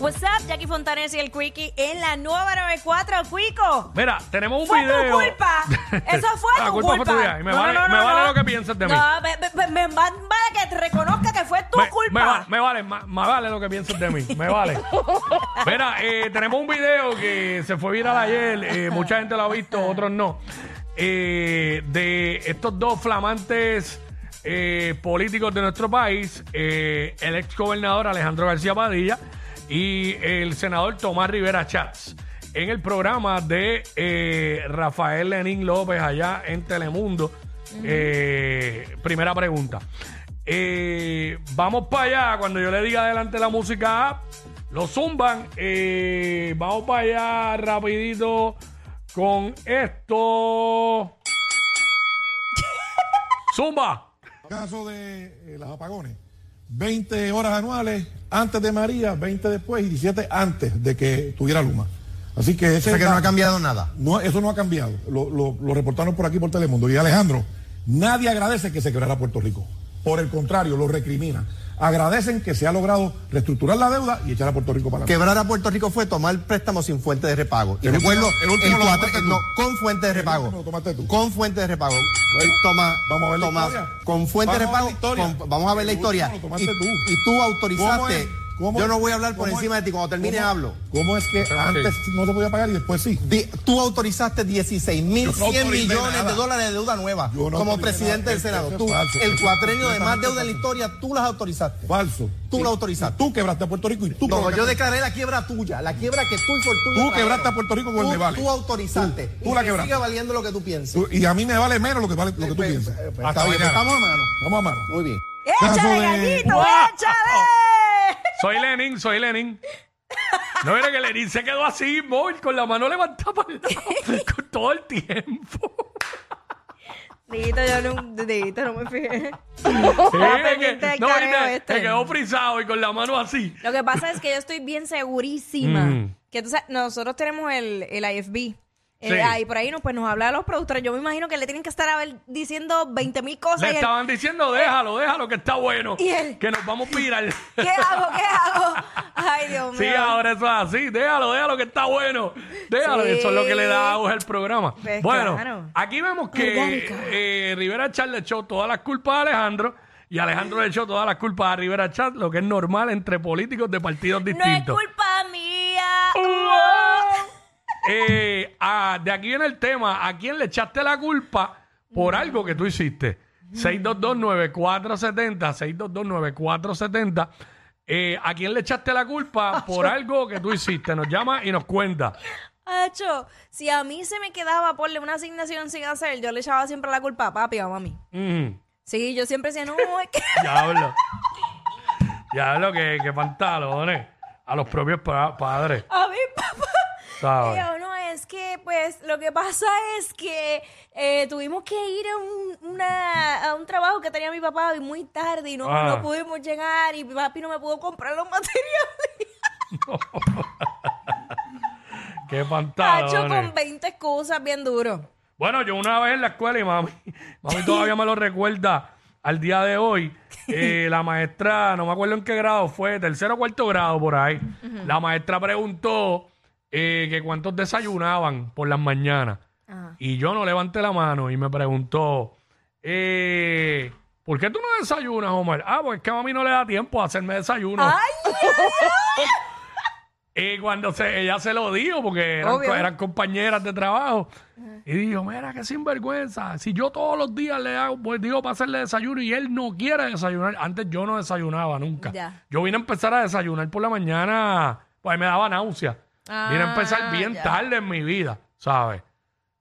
What's up, Jackie Fontanes y el Quickie en la nueva 94, Quico. Mira, tenemos un Fue video. tu culpa. Eso fue La tu culpa fue tuya. Y me No, vale, no, no, me vale lo que pienses de mí. No, me, me- vale que te reconozca que fue tu me, culpa. me va- me vale, me vale lo que pienses de mí. Me vale. Mira, eh, tenemos un video que se fue viral ayer. eh, mucha gente lo ha visto, otros no. eh, de estos dos flamantes eh, políticos de nuestro país: eh, el ex gobernador Alejandro García Padilla y el senador Tomás Rivera Chats. En el programa de eh, Rafael Lenín López allá en Telemundo. Eh, primera pregunta. Eh, vamos para allá. Cuando yo le diga adelante la música lo zumban. Eh, vamos para allá rapidito con esto. Zumba. Caso de eh, los apagones. 20 horas anuales antes de María, 20 después y 17 antes de que tuviera Luma. Así que ese O sea que no ha cambiado nada. no, eso no ha cambiado. Lo, lo- lo reportaron por aquí por Telemundo. Y Alejandro, nadie agradece que se quebrara Puerto Rico. Por el contrario, lo recrimina. Agradecen que se ha logrado reestructurar la deuda y echar a Puerto Rico para adelante. Quebrar a Puerto Rico fue tomar préstamos sin fuente de repago. Y El recuerdo, último- el último lo cuatro- tomaste tú. no, con fuente de repago. lo tomaste tú. Con fuente de repago. Toma, vamos a ver la Tomás, historia. con fuente de Vamos repago. con- vamos a ver la historia. último lo tomaste Y, tú. y tú autorizaste. ¿Cómo es? ¿Cómo yo no voy a hablar por ¿Cómo encima es? de ti. Cuando termine ¿Cómo- hablo. ¿Cómo es que antes no se podía pagar y después sí? Di- tú autorizaste 16 mil Yo no 100 autoricé millones nada. de dólares de deuda nueva Yo no como presidente nada. del Senado. Eso Tú, falso. el Eso cuatrenio de más deuda en la historia, tú las autorizaste. Falso. Tú Sí. lo autorizaste. Tú quebraste a Puerto Rico y tú No, yo declaré la quiebra tuya, la quiebra que tú y Fortunio Tú quebraste a Puerto Rico con el Tú- Nevale. Tú autorizaste. Tú- la que quebraste. siga valiendo lo que tú pienses. Tú- y a mí me vale menos lo que vale lo que tú Pues, piensas. pues, pues, Hasta está bien, mañana. estamos a mano. Vamos a mano. Muy bien. ¡Échale, de- gallito! ¡Échale! Soy Lenin, soy Lenin. No era que Lenin se quedó así, móvil, con la mano levantada para el lado, con todo el tiempo. Dito, yo no, Dito, no me fijé. Sí, pendiente del no, ahorita este. se quedó frisado y con la mano así. Lo que pasa es que yo estoy bien segurísima Mm. que sabes, nosotros tenemos el, el IFB. Eh, Sí. ahí por ahí no, pues nos habla de los productores. Yo me imagino que le tienen que estar a ver, diciendo 20 mil cosas. Le y él, estaban diciendo, déjalo, déjalo, que está bueno. ¿Y él? Que nos vamos a pirar. ¿Qué hago? ¿Qué hago? Ay, Dios mío. Sí, ahora eso es así. Déjalo, déjalo, que está bueno. Déjalo, Sí. eso es lo que le da auge al programa. Pues bueno, claro. aquí vemos que eh, Rivera Chat le echó todas las culpas a Alejandro y Alejandro le echó todas las culpas a Rivera Chat, lo que es normal entre políticos de partidos no es distintos. culpa mía. Eh, de aquí viene el tema. ¿A quién le echaste la culpa por algo que tú hiciste? 6229470, 6229470. Eh, ¿A quién le echaste la culpa por algo que tú hiciste? Nos llama y nos cuenta. Hacho, si a mí se me quedaba porle una asignación sin hacer, yo le echaba siempre la culpa a papi o a mami. Mm, Sí, yo siempre decía, no, es que... diablo. Diablo, que, que pantalones. A los propios pa- padres. A mi papá. ¿Sabes? Y yo, no, es que, pues, lo que pasa es que eh, tuvimos que ir a un, una- a un trabajo que tenía mi papá y muy tarde y no, Ah. no pudimos llegar y mi papi no me pudo comprar los materiales. Qué Hacho pantalones. con 20 excusas bien duro. Bueno, yo una vez en la escuela y mami, mami todavía me lo recuerda al día de hoy. eh, la maestra, no me acuerdo en qué grado fue, tercero o cuarto grado por ahí. La maestra preguntó eh, que cuántos desayunaban por las mañanas. Y yo no levanté la mano y me preguntó, eh, ¿por qué tú no desayunas, Omar? Ah, pues es que a mami no le da tiempo a hacerme desayuno. ¡Ay! Y cuando se, ella se lo dijo, porque eran, compañeras de trabajo, y dijo, mira, qué sinvergüenza. Si yo todos los días le hago, pues digo para hacerle desayuno y él no quiere desayunar. Antes yo no desayunaba nunca. Ya. Yo vine a empezar a desayunar por la mañana, pues me daba náusea. Vine a empezar Ah, bien ya. tarde en mi vida, ¿sabes?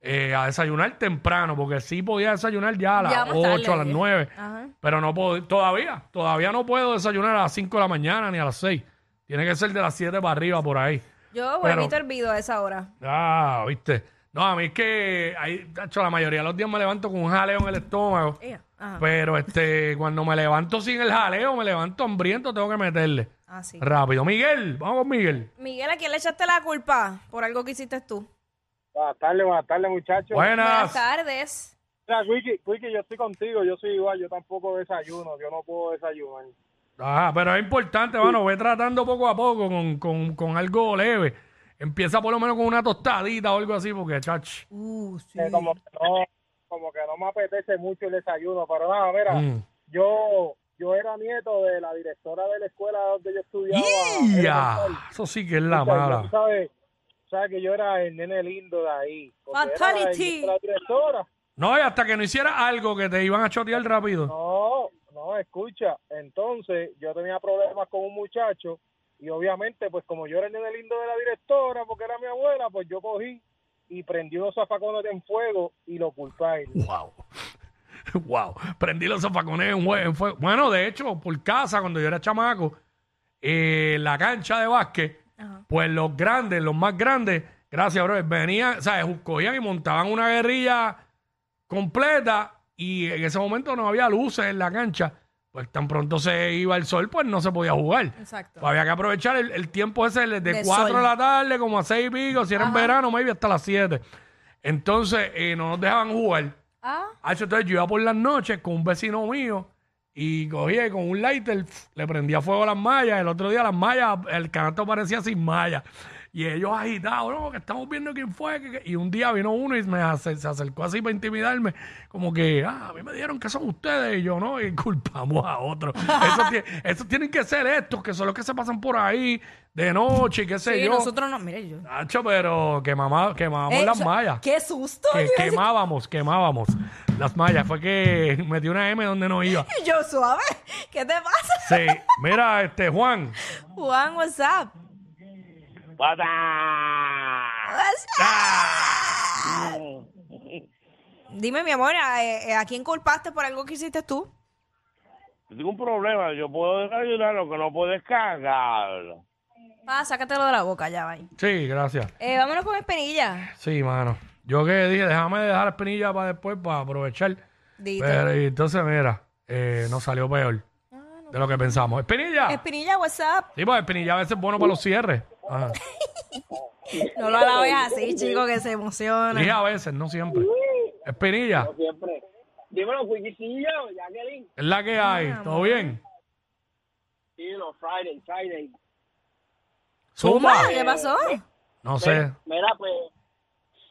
Eh, a desayunar temprano, porque sí podía desayunar ya a las Ya más 8, tarde. a las 9. Ajá. Pero no puedo, todavía, todavía no puedo desayunar a las 5 de la mañana ni a las 6. Tiene que ser de las 7 para arriba por ahí. Yo Pero- huevito hervido a esa hora. Ah, viste. No, a mí es que hay, tacho, la mayoría de los días me levanto con un jaleo en el estómago. Ajá. Pero este, cuando me levanto sin el jaleo, me levanto hambriento, tengo que meterle. Ah, sí. Rápido. Miguel, vamos con Miguel. Miguel, ¿a quién le echaste la culpa por algo que hiciste tú? Buenas tardes, buenas tardes, muchachos. Buenas Buenas. tardes. Mira, Wiki, Wiki, yo estoy contigo, yo soy igual, yo tampoco desayuno, yo no puedo desayunar. Ajá, pero es importante, mano, ve tratando poco a poco con, con, con algo leve. Empieza por lo menos con una tostadita o algo así, porque, chach. Uh, sí. Eh, como, que no, como que no me apetece mucho el desayuno, pero nada, mira, Mm. yo yo era nieto de la directora de la escuela donde yo estudiaba. Ya, eso sí que es la O sea, mala. tú ¿Sabes? sabes que yo era el nene lindo de ahí. Fatality. la directora. No, y hasta que no hiciera algo que te iban a chotear rápido. No, no, escucha. Entonces, yo tenía problemas con un muchacho y obviamente, pues como yo era el nene lindo de la directora, porque era mi abuela, pues yo cogí y prendí unos zafacones en fuego y lo culpé a él. Wow. Wow. Prendí los zafacones en, fuego. Bueno, de hecho, por casa, cuando yo era chamaco, eh, la cancha de básquet, pues los grandes, los más grandes, gracias, bro, venían, ¿sabes? Cogían y montaban una guerrilla completa y en ese momento no había luces en la cancha. Pues tan pronto se iba el sol, pues no se podía jugar. Exacto. Pues había que aprovechar el, el tiempo ese de De 4 sol. de la tarde, como a 6 y pico, si era en verano, maybe hasta las 7. Entonces, eh, no nos dejaban jugar. Ah, Ah, entonces yo iba por las noches con un vecino mío y cogía con un lighter, le prendía fuego a las mallas. El otro día las mallas, el canasto parecía sin mallas. Y ellos agitados, no, que estamos viendo quién fue. que- que-". Y un día vino uno y me acer- se acercó así para intimidarme, como que, ah, a mí me dijeron que son ustedes y yo no, y culpamos a otros. Eso, tie- eso tienen que ser estos, que son los que se pasan por ahí de noche, y qué sé sí, yo. nosotros no. Mire, yo. Nacho, pero quemamos, quemábamos Eh, las mallas. ¡Qué susto! Que quemábamos, quemábamos las mallas. Fue que metí una M donde no iba. Y yo, suave. ¿Qué te pasa? Sí, mira, este Juan. Juan, what's up? Up? Dime, mi amor, ¿a, eh, ¿a quién culpaste por algo que hiciste tú? Tengo un problema, yo puedo desayunar, lo que no puedo es cagar. Ah, sácatelo de la boca, ya, va. Sí, gracias. Eh, vámonos con Espinilla. Sí, mano. Yo que dije, déjame dejar la espinilla para después, para aprovechar. Dito. Pero y entonces, mira, eh, nos salió peor de lo que pensamos. ¡Espinilla! Espinilla, what's up? Sí, pues espinilla a veces es bueno para los cierres. Ajá. No lo alabes así, chico, que se emociona. Dije a veces, no siempre. Espinilla, Siempre. Dímelo, Wikisillo, Jacqueline. es la que hay. ¿Todo bien? Sí, no, Friday, Friday. Zumba. ¿Qué pasó? No sé. Mira, pues,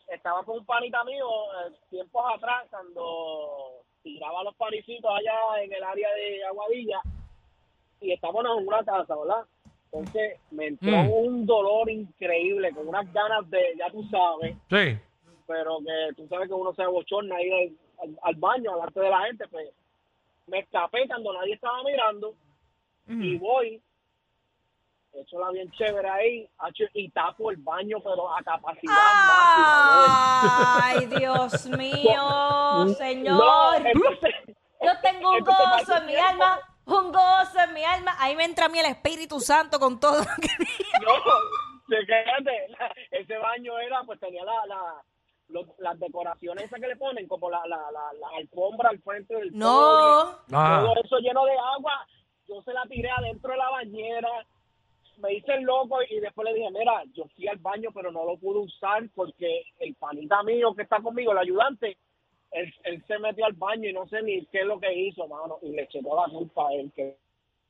estaba con un panita mío eh, tiempos atrás cuando tiraba los panicitos allá en el área de Aguadilla y estábamos en una casa, ¿verdad? Entonces me entró Mm. un dolor increíble, con unas ganas de, ya tú sabes, Sí. pero que tú sabes que uno se abochorna ahí al, al, al baño, delante de la gente, pues me escapé cuando nadie estaba mirando y voy, echo la bien chévere ahí, y tapo el baño, pero a capacidad máxima. Ay, Dios mío, No, señor. entonces, Yo tengo un gozo en mi tiempo, alma, un gozo en mi alma. Ahí me entra a mí el Espíritu Santo con todo lo que No, la- ese baño era, pues tenía la, la, los- las decoraciones esas que le ponen, como la, la, la, la alfombra al frente del No. Ah. todo eso lleno de agua, yo se la tiré adentro de la bañera, me hice el loco y después le dije, mira, yo fui al baño pero no lo pude usar porque el panita mío que está conmigo, el ayudante, él, él se metió al baño y no sé ni qué es lo que hizo, mano, y le toda la culpa a él, que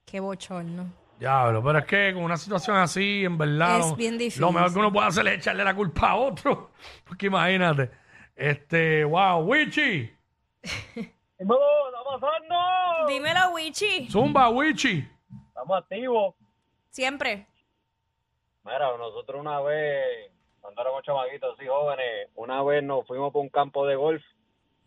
Qué bochorno. Diablo, pero es que con una situación así, en verdad, Es lo, bien difícil. lo mejor que uno puede hacer es echarle la culpa a otro. Porque imagínate. Este, wow, Wichi. ¡No, está pasando! Dímelo, Wichi. Zumba, Wichi. Estamos activos. Siempre. Mira, nosotros una vez, cuando éramos chamaquitos así jóvenes, una vez nos fuimos por un campo de golf.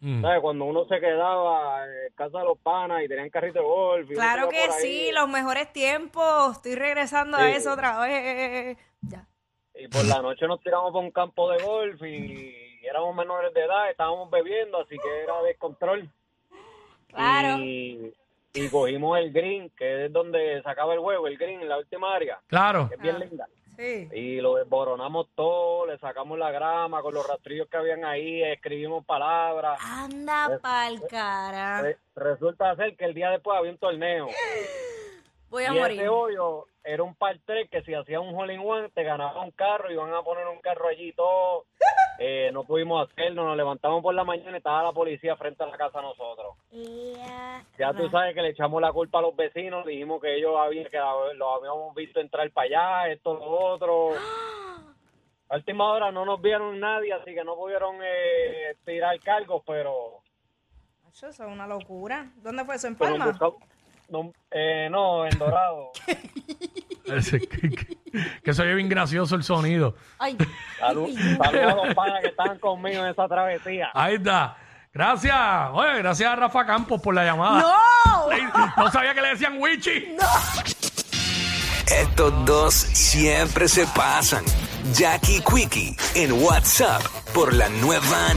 Mm. ¿Sabes? Cuando uno se quedaba en casa de los panas y tenían carrito de golf. y Claro que sí, los mejores tiempos. Estoy regresando a eso otra vez. Ya. Y por la noche nos tiramos por un campo de golf y éramos menores de edad, estábamos bebiendo, así que era descontrol. Claro. Y, y cogimos el green, que es donde sacaba el huevo, el green, en la última área, Claro. que es bien linda. Sí. Y lo desboronamos todo, le sacamos la grama con los rastrillos que habían ahí, escribimos palabras. Anda pa'l cara. Re- resulta ser que el día después había un torneo. Voy a y morir. ese hoyo era un par 3 que si hacía un hole in one te ganaba un carro y iban a poner un carro allí todo. Eh, no pudimos hacerlo, nos levantamos por la mañana y estaba la policía frente a la casa nosotros. Ya tú sabes que le echamos la culpa a los vecinos, dijimos que ellos habían que lo habíamos visto entrar para allá, esto, lo otro. A última hora no nos vieron nadie, así que no pudieron eh, tirar cargos, pero, Eso es una locura. ¿Dónde fue eso? ¿En Palma? buscamos- no, eh, no, en Dorado. Ese- que, que- que se oye bien gracioso el sonido. Ay, Salud- Saludos a los panas que estaban conmigo en esa travesía. Ahí está. Gracias. Oye, gracias a Rafa Campos por la llamada. ¡No! No sabía que le decían Wichi. Estos dos siempre se pasan. Jackie Quickie en WhatsApp por la nueva